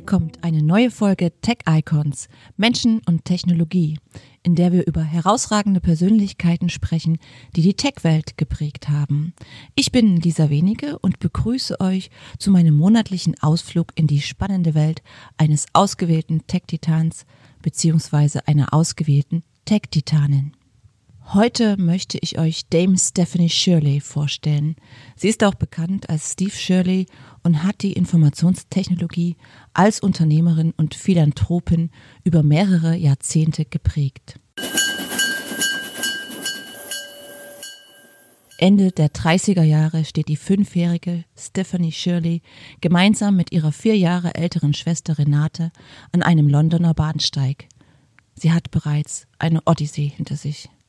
kommt eine neue Folge Tech Icons, Menschen und Technologie, in der wir über herausragende Persönlichkeiten sprechen, die die Tech-Welt geprägt haben. Ich bin Lisa Wenige und begrüße euch zu meinem monatlichen Ausflug in die spannende Welt eines ausgewählten Tech-Titans bzw. einer ausgewählten Tech-Titanin. Heute möchte ich euch Dame Stephanie Shirley vorstellen. Sie ist auch bekannt als Steve Shirley und hat die Informationstechnologie als Unternehmerin und Philanthropin über mehrere Jahrzehnte geprägt. Ende der 30er Jahre steht die fünfjährige Stephanie Shirley gemeinsam mit ihrer vier Jahre älteren Schwester Renate an einem Londoner Bahnsteig. Sie hat bereits eine Odyssee hinter sich.